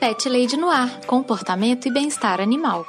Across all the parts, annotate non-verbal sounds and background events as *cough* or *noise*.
Pet Lady no Ar Comportamento e Bem-Estar Animal.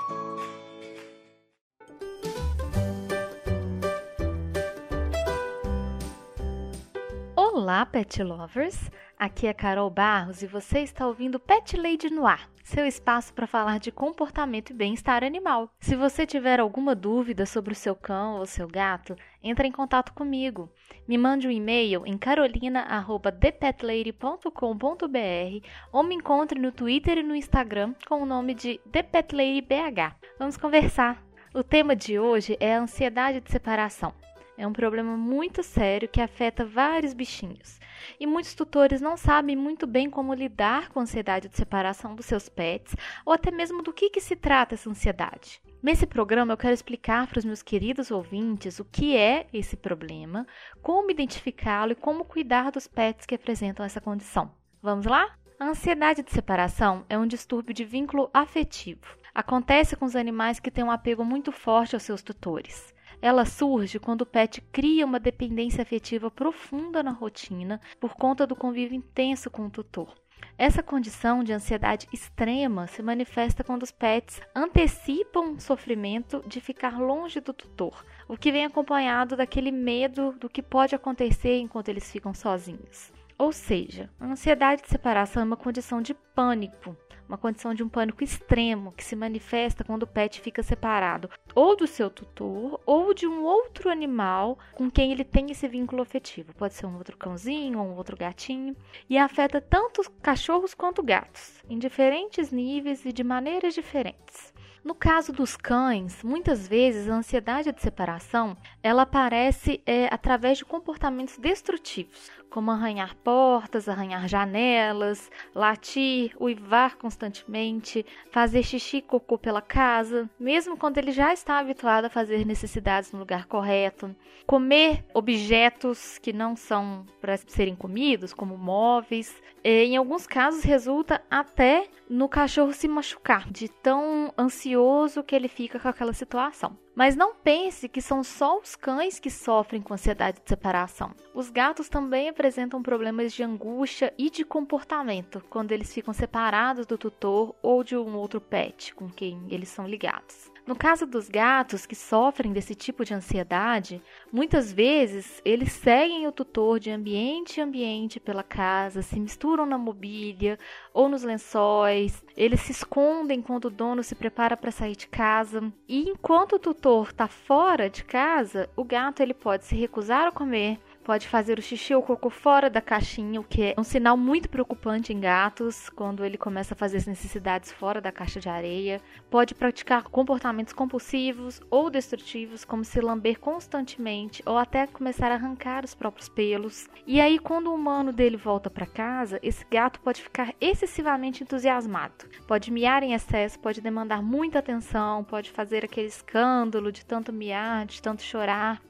Olá, pet lovers! Aqui é Carol Barros e você está ouvindo Pet Lady no Ar, seu espaço para falar de comportamento e bem-estar animal. Se você tiver alguma dúvida sobre o seu cão ou seu gato, entre em contato comigo. Me mande um e-mail em carolina@thepetlady.com.br ou me encontre no Twitter e no Instagram com o nome de ThePetLadyBH. Vamos conversar. O tema de hoje é a ansiedade de separação. É um problema muito sério que afeta vários bichinhos. E muitos tutores não sabem muito bem como lidar com a ansiedade de separação dos seus pets ou até mesmo do que, que se trata essa ansiedade. Nesse programa eu quero explicar para os meus queridos ouvintes o que é esse problema, como identificá-lo e como cuidar dos pets que apresentam essa condição. Vamos lá? A ansiedade de separação é um distúrbio de vínculo afetivo. Acontece com os animais que têm um apego muito forte aos seus tutores. Ela surge quando o pet cria uma dependência afetiva profunda na rotina por conta do convívio intenso com o tutor. Essa condição de ansiedade extrema se manifesta quando os pets antecipam o sofrimento de ficar longe do tutor, o que vem acompanhado daquele medo do que pode acontecer enquanto eles ficam sozinhos. Ou seja, a ansiedade de separação é uma condição de pânico uma condição de um pânico extremo que se manifesta quando o pet fica separado ou do seu tutor ou de um outro animal com quem ele tem esse vínculo afetivo. Pode ser um outro cãozinho ou um outro gatinho e afeta tanto cachorros quanto gatos, em diferentes níveis e de maneiras diferentes. No caso dos cães, muitas vezes a ansiedade de separação ela aparece é, através de comportamentos destrutivos, como arranhar portas, arranhar janelas, latir, uivar constantemente, fazer xixi e cocô pela casa, mesmo quando ele já está habituado a fazer necessidades no lugar correto, comer objetos que não são para serem comidos, como móveis. E, em alguns casos resulta até no cachorro se machucar, de tão ansioso que ele fica com aquela situação. Mas não pense que são só os cães que sofrem com ansiedade de separação. Os gatos também apresentam problemas de angústia e de comportamento quando eles ficam separados do tutor ou de um outro pet com quem eles são ligados. No caso dos gatos que sofrem desse tipo de ansiedade, muitas vezes eles seguem o tutor de ambiente em ambiente pela casa, se misturam na mobília ou nos lençóis, eles se escondem quando o dono se prepara para sair de casa. E enquanto o tutor está fora de casa, o gato ele pode se recusar a comer, pode fazer o xixi ou cocô fora da caixinha, o que é um sinal muito preocupante em gatos, quando ele começa a fazer as necessidades fora da caixa de areia. Pode praticar comportamentos compulsivos ou destrutivos, como se lamber constantemente ou até começar a arrancar os próprios pelos. E aí, quando o humano dele volta para casa, esse gato pode ficar excessivamente entusiasmado. Pode miar em excesso, pode demandar muita atenção, pode fazer aquele escândalo de tanto miar, de tanto chorar.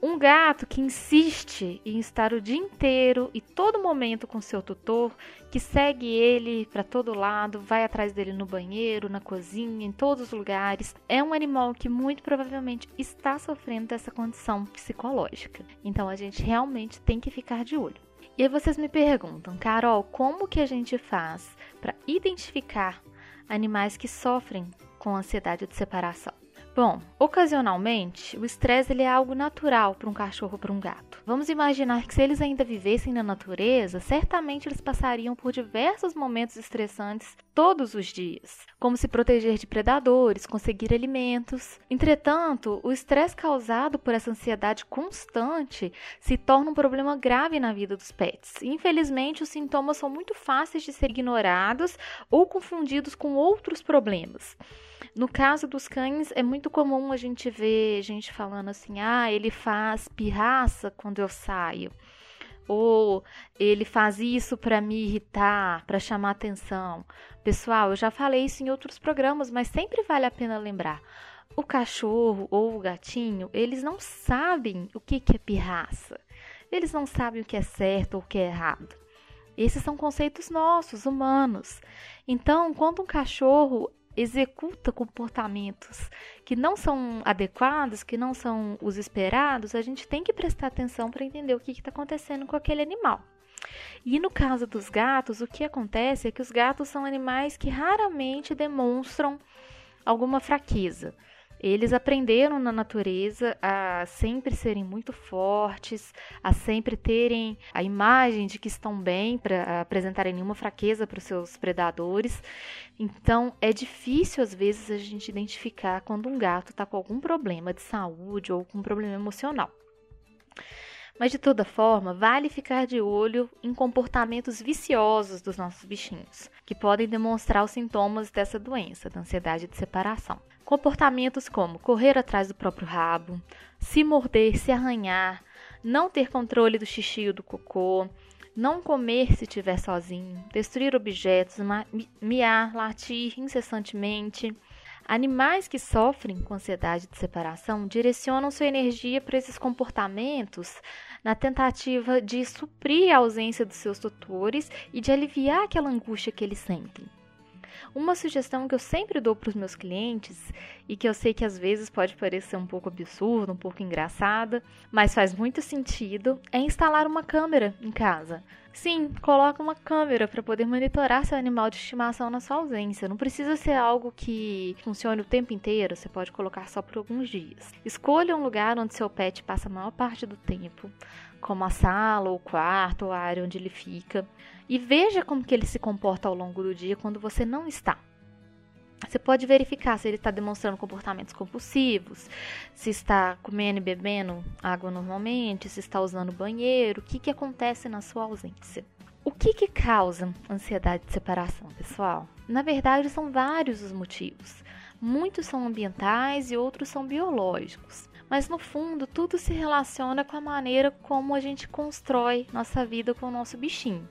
Um gato que insiste em estar o dia inteiro e todo momento com seu tutor, que segue ele para todo lado, vai atrás dele no banheiro, na cozinha, em todos os lugares, é um animal que muito provavelmente está sofrendo dessa condição psicológica. Então a gente realmente tem que ficar de olho. E aí vocês me perguntam, Carol, como que a gente faz para identificar animais que sofrem com ansiedade de separação? Bom, ocasionalmente, o estresse ele é algo natural para um cachorro ou para um gato. Vamos imaginar que se eles ainda vivessem na natureza, certamente eles passariam por diversos momentos estressantes todos os dias, como se proteger de predadores, conseguir alimentos. Entretanto, o estresse causado por essa ansiedade constante se torna um problema grave na vida dos pets. Infelizmente, os sintomas são muito fáceis de ser ignorados ou confundidos com outros problemas. No caso dos cães, é muito comum a gente ver gente falando assim: ah, ele faz pirraça quando eu saio. Ou ele faz isso para me irritar, para chamar atenção. Pessoal, eu já falei isso em outros programas, mas sempre vale a pena lembrar. O cachorro ou o gatinho, eles não sabem o que é pirraça. Eles não sabem o que é certo ou o que é errado. Esses são conceitos nossos, humanos. Então, quando um cachorro executa comportamentos que não são adequados, que não são os esperados, a gente tem que prestar atenção para entender o que está acontecendo com aquele animal. E no caso dos gatos, o que acontece é que os gatos são animais que raramente demonstram alguma fraqueza. Eles aprenderam na natureza a sempre serem muito fortes, a sempre terem a imagem de que estão bem para apresentarem nenhuma fraqueza para os seus predadores. Então, é difícil às vezes a gente identificar quando um gato está com algum problema de saúde ou com um problema emocional. Mas de toda forma, vale ficar de olho em comportamentos viciosos dos nossos bichinhos, que podem demonstrar os sintomas dessa doença, da ansiedade de separação. Comportamentos como correr atrás do próprio rabo, se morder, se arranhar, não ter controle do xixi ou do cocô, não comer se estiver sozinho, destruir objetos, miar, latir incessantemente, Animais que sofrem com ansiedade de separação direcionam sua energia para esses comportamentos na tentativa de suprir a ausência dos seus tutores e de aliviar aquela angústia que eles sentem. Uma sugestão que eu sempre dou para os meus clientes e que eu sei que às vezes pode parecer um pouco absurda, um pouco engraçada, mas faz muito sentido, é instalar uma câmera em casa. Sim, coloca uma câmera para poder monitorar seu animal de estimação na sua ausência. Não precisa ser algo que funcione o tempo inteiro, você pode colocar só por alguns dias. Escolha um lugar onde seu pet passa a maior parte do tempo, como a sala, ou o quarto, ou a área onde ele fica, e veja como que ele se comporta ao longo do dia quando você não está. Você pode verificar se ele está demonstrando comportamentos compulsivos, se está comendo e bebendo água normalmente, se está usando banheiro, o que, que acontece na sua ausência. O que, que causa ansiedade de separação, pessoal? Na verdade, são vários os motivos. Muitos são ambientais e outros são biológicos. Mas no fundo, tudo se relaciona com a maneira como a gente constrói nossa vida com o nosso bichinho.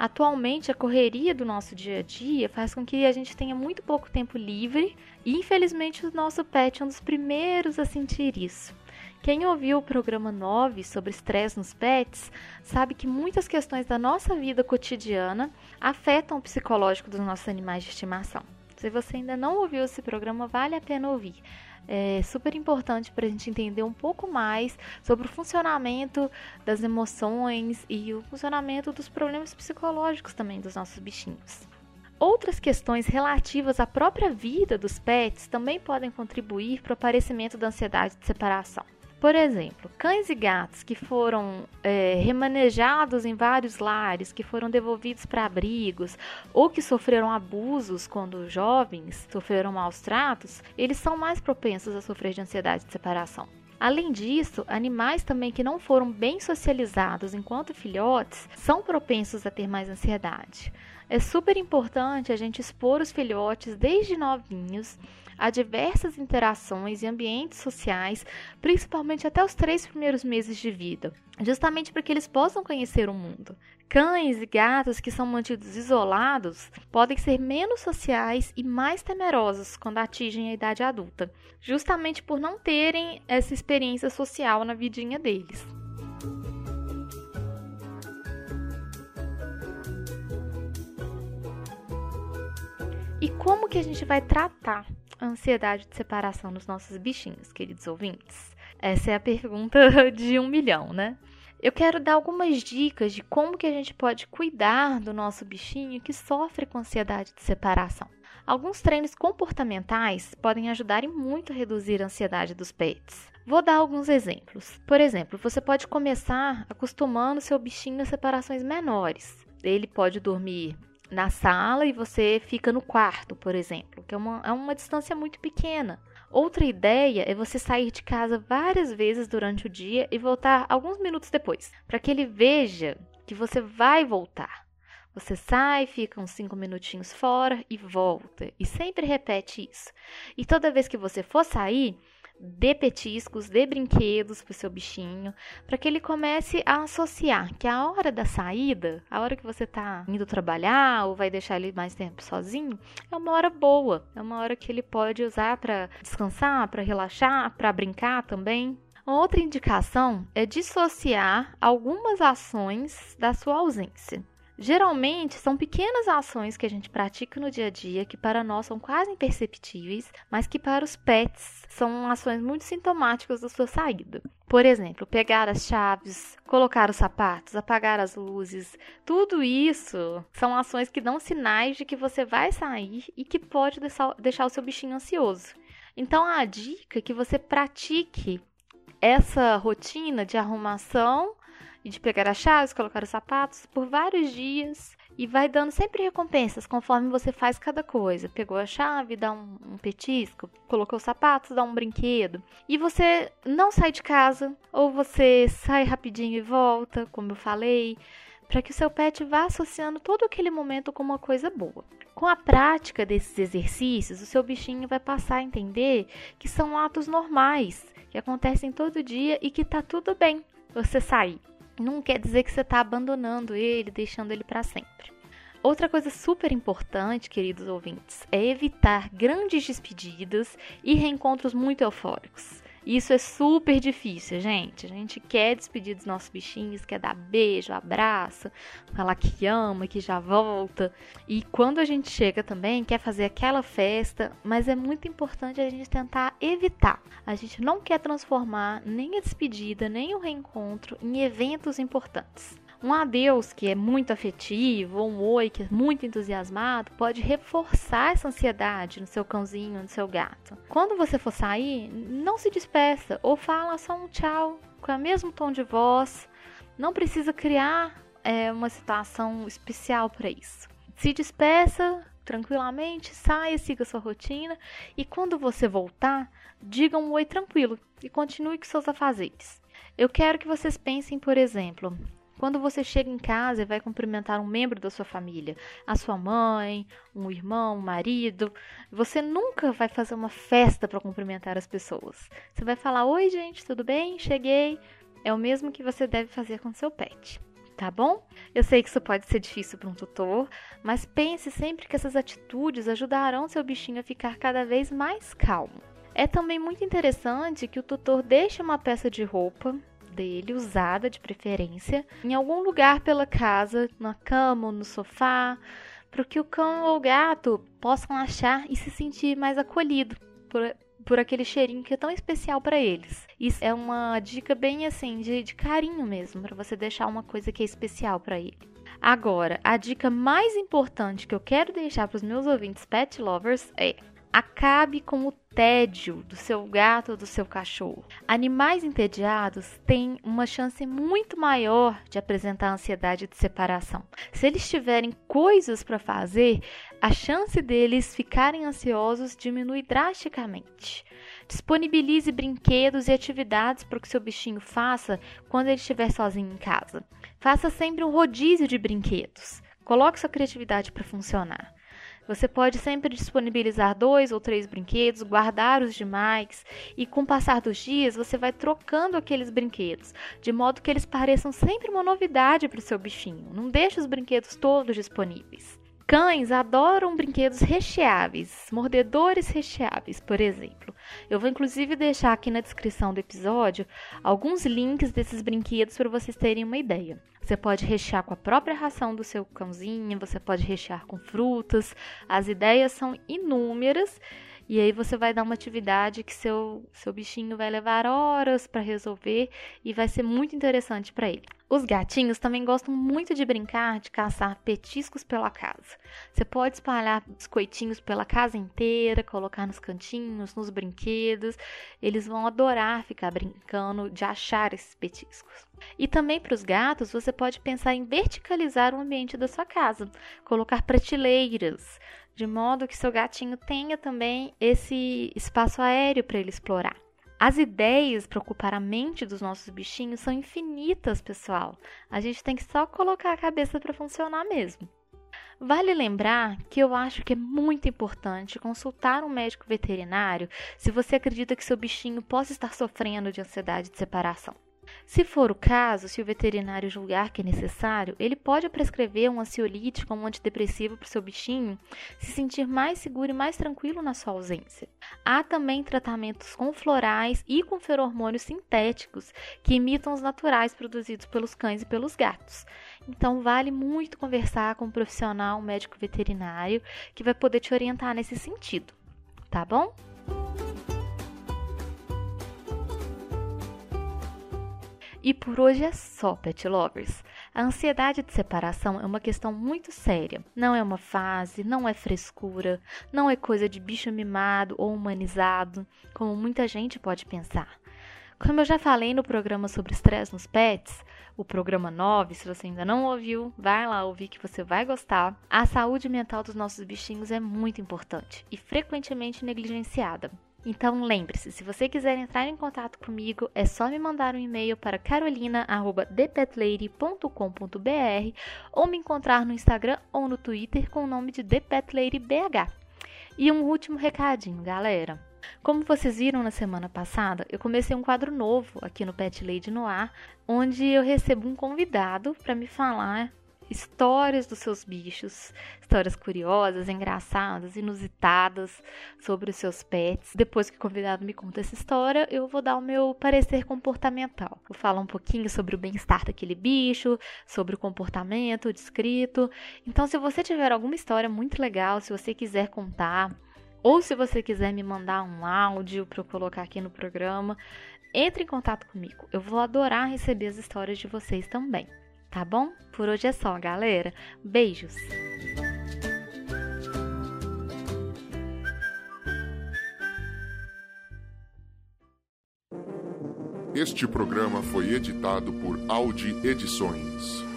Atualmente, a correria do nosso dia a dia faz com que a gente tenha muito pouco tempo livre e, infelizmente, o nosso pet é um dos primeiros a sentir isso. Quem ouviu o programa 9 sobre estresse nos pets sabe que muitas questões da nossa vida cotidiana afetam o psicológico dos nossos animais de estimação. Se você ainda não ouviu esse programa, vale a pena ouvir é super importante para a gente entender um pouco mais sobre o funcionamento das emoções e o funcionamento dos problemas psicológicos também dos nossos bichinhos. Outras questões relativas à própria vida dos pets também podem contribuir para o aparecimento da ansiedade de separação. Por exemplo, cães e gatos que foram é, remanejados em vários lares, que foram devolvidos para abrigos ou que sofreram abusos quando jovens, sofreram maus tratos, eles são mais propensos a sofrer de ansiedade de separação. Além disso, animais também que não foram bem socializados enquanto filhotes são propensos a ter mais ansiedade. É super importante a gente expor os filhotes desde novinhos a diversas interações e ambientes sociais, principalmente até os três primeiros meses de vida, justamente para que eles possam conhecer o mundo. Cães e gatos que são mantidos isolados podem ser menos sociais e mais temerosos quando atingem a idade adulta, justamente por não terem essa experiência social na vidinha deles. E como que a gente vai tratar a ansiedade de separação nos nossos bichinhos, queridos ouvintes? Essa é a pergunta *laughs* de um milhão, né? Eu quero dar algumas dicas de como que a gente pode cuidar do nosso bichinho que sofre com ansiedade de separação. Alguns treinos comportamentais podem ajudar muito a reduzir a ansiedade dos pets. Vou dar alguns exemplos. Por exemplo, você pode começar acostumando seu bichinho a separações menores. Ele pode dormir na sala e você fica no quarto, por exemplo, que é uma, é uma distância muito pequena. Outra ideia é você sair de casa várias vezes durante o dia e voltar alguns minutos depois, para que ele veja que você vai voltar. Você sai, fica uns 5 minutinhos fora e volta. E sempre repete isso. E toda vez que você for sair, dê petiscos, dê brinquedos pro seu bichinho, para que ele comece a associar que a hora da saída, a hora que você tá indo trabalhar ou vai deixar ele mais tempo sozinho, é uma hora boa, é uma hora que ele pode usar para descansar, para relaxar, para brincar também. Outra indicação é dissociar algumas ações da sua ausência. Geralmente são pequenas ações que a gente pratica no dia a dia que para nós são quase imperceptíveis, mas que para os pets são ações muito sintomáticas da sua saída. Por exemplo, pegar as chaves, colocar os sapatos, apagar as luzes, tudo isso são ações que dão sinais de que você vai sair e que pode deixar o seu bichinho ansioso. Então a dica é que você pratique essa rotina de arrumação de pegar as chaves, colocar os sapatos por vários dias e vai dando sempre recompensas conforme você faz cada coisa. Pegou a chave, dá um, um petisco, colocou os sapatos, dá um brinquedo. E você não sai de casa, ou você sai rapidinho e volta, como eu falei, para que o seu pet vá associando todo aquele momento com uma coisa boa. Com a prática desses exercícios, o seu bichinho vai passar a entender que são atos normais, que acontecem todo dia e que tá tudo bem você sair não quer dizer que você está abandonando ele, deixando ele para sempre. Outra coisa super importante, queridos ouvintes, é evitar grandes despedidas e reencontros muito eufóricos. Isso é super difícil, gente. A gente quer despedir dos nossos bichinhos, quer dar beijo, abraço, falar que ama, que já volta. E quando a gente chega também, quer fazer aquela festa, mas é muito importante a gente tentar evitar. A gente não quer transformar nem a despedida, nem o reencontro em eventos importantes. Um adeus que é muito afetivo, ou um oi que é muito entusiasmado, pode reforçar essa ansiedade no seu cãozinho, no seu gato. Quando você for sair, não se despeça ou fala só um tchau com o mesmo tom de voz. Não precisa criar é, uma situação especial para isso. Se despeça tranquilamente, saia, siga sua rotina e quando você voltar, diga um oi tranquilo e continue com seus afazeres. Eu quero que vocês pensem, por exemplo, quando você chega em casa e vai cumprimentar um membro da sua família, a sua mãe, um irmão, um marido, você nunca vai fazer uma festa para cumprimentar as pessoas. Você vai falar: Oi, gente, tudo bem? Cheguei. É o mesmo que você deve fazer com seu pet. Tá bom? Eu sei que isso pode ser difícil para um tutor, mas pense sempre que essas atitudes ajudarão seu bichinho a ficar cada vez mais calmo. É também muito interessante que o tutor deixe uma peça de roupa dele, usada de preferência, em algum lugar pela casa, na cama ou no sofá, para que o cão ou o gato possam achar e se sentir mais acolhido por, por aquele cheirinho que é tão especial para eles. Isso é uma dica bem assim de, de carinho mesmo, para você deixar uma coisa que é especial para ele. Agora, a dica mais importante que eu quero deixar para os meus ouvintes pet lovers é Acabe com o tédio do seu gato ou do seu cachorro. Animais entediados têm uma chance muito maior de apresentar ansiedade de separação. Se eles tiverem coisas para fazer, a chance deles ficarem ansiosos diminui drasticamente. Disponibilize brinquedos e atividades para que seu bichinho faça quando ele estiver sozinho em casa. Faça sempre um rodízio de brinquedos. Coloque sua criatividade para funcionar. Você pode sempre disponibilizar dois ou três brinquedos, guardar os demais e com o passar dos dias você vai trocando aqueles brinquedos, de modo que eles pareçam sempre uma novidade para o seu bichinho. Não deixe os brinquedos todos disponíveis. Cães adoram brinquedos recheáveis, mordedores recheáveis, por exemplo. Eu vou inclusive deixar aqui na descrição do episódio alguns links desses brinquedos para vocês terem uma ideia. Você pode rechear com a própria ração do seu cãozinho, você pode rechear com frutas. As ideias são inúmeras e aí você vai dar uma atividade que seu, seu bichinho vai levar horas para resolver e vai ser muito interessante para ele. Os gatinhos também gostam muito de brincar, de caçar petiscos pela casa. Você pode espalhar biscoitinhos pela casa inteira, colocar nos cantinhos, nos brinquedos. Eles vão adorar ficar brincando de achar esses petiscos. E também para os gatos, você pode pensar em verticalizar o ambiente da sua casa, colocar prateleiras, de modo que seu gatinho tenha também esse espaço aéreo para ele explorar. As ideias para ocupar a mente dos nossos bichinhos são infinitas, pessoal. A gente tem que só colocar a cabeça para funcionar mesmo. Vale lembrar que eu acho que é muito importante consultar um médico veterinário se você acredita que seu bichinho possa estar sofrendo de ansiedade de separação. Se for o caso, se o veterinário julgar que é necessário, ele pode prescrever um ansiolítico ou um antidepressivo para o seu bichinho se sentir mais seguro e mais tranquilo na sua ausência. Há também tratamentos com florais e com feromônios sintéticos que imitam os naturais produzidos pelos cães e pelos gatos. Então, vale muito conversar com um profissional, um médico veterinário, que vai poder te orientar nesse sentido, tá bom? E por hoje é só, pet lovers. A ansiedade de separação é uma questão muito séria. Não é uma fase, não é frescura, não é coisa de bicho mimado ou humanizado, como muita gente pode pensar. Como eu já falei no programa sobre estresse nos pets, o programa 9, se você ainda não ouviu, vai lá ouvir que você vai gostar. A saúde mental dos nossos bichinhos é muito importante e frequentemente negligenciada. Então lembre-se, se você quiser entrar em contato comigo, é só me mandar um e-mail para carolina@thepetlady.com.br ou me encontrar no Instagram ou no Twitter com o nome de ThePetLadyBH. E um último recadinho, galera. Como vocês viram na semana passada, eu comecei um quadro novo aqui no Pet Lady no ar, onde eu recebo um convidado para me falar histórias dos seus bichos, histórias curiosas, engraçadas, inusitadas sobre os seus pets. Depois que o convidado me conta essa história, eu vou dar o meu parecer comportamental. Vou falar um pouquinho sobre o bem-estar daquele bicho, sobre o comportamento descrito. Então, se você tiver alguma história muito legal, se você quiser contar, ou se você quiser me mandar um áudio para eu colocar aqui no programa, entre em contato comigo. Eu vou adorar receber as histórias de vocês também. Tá bom? Por hoje é só, galera. Beijos! Este programa foi editado por Audi Edições.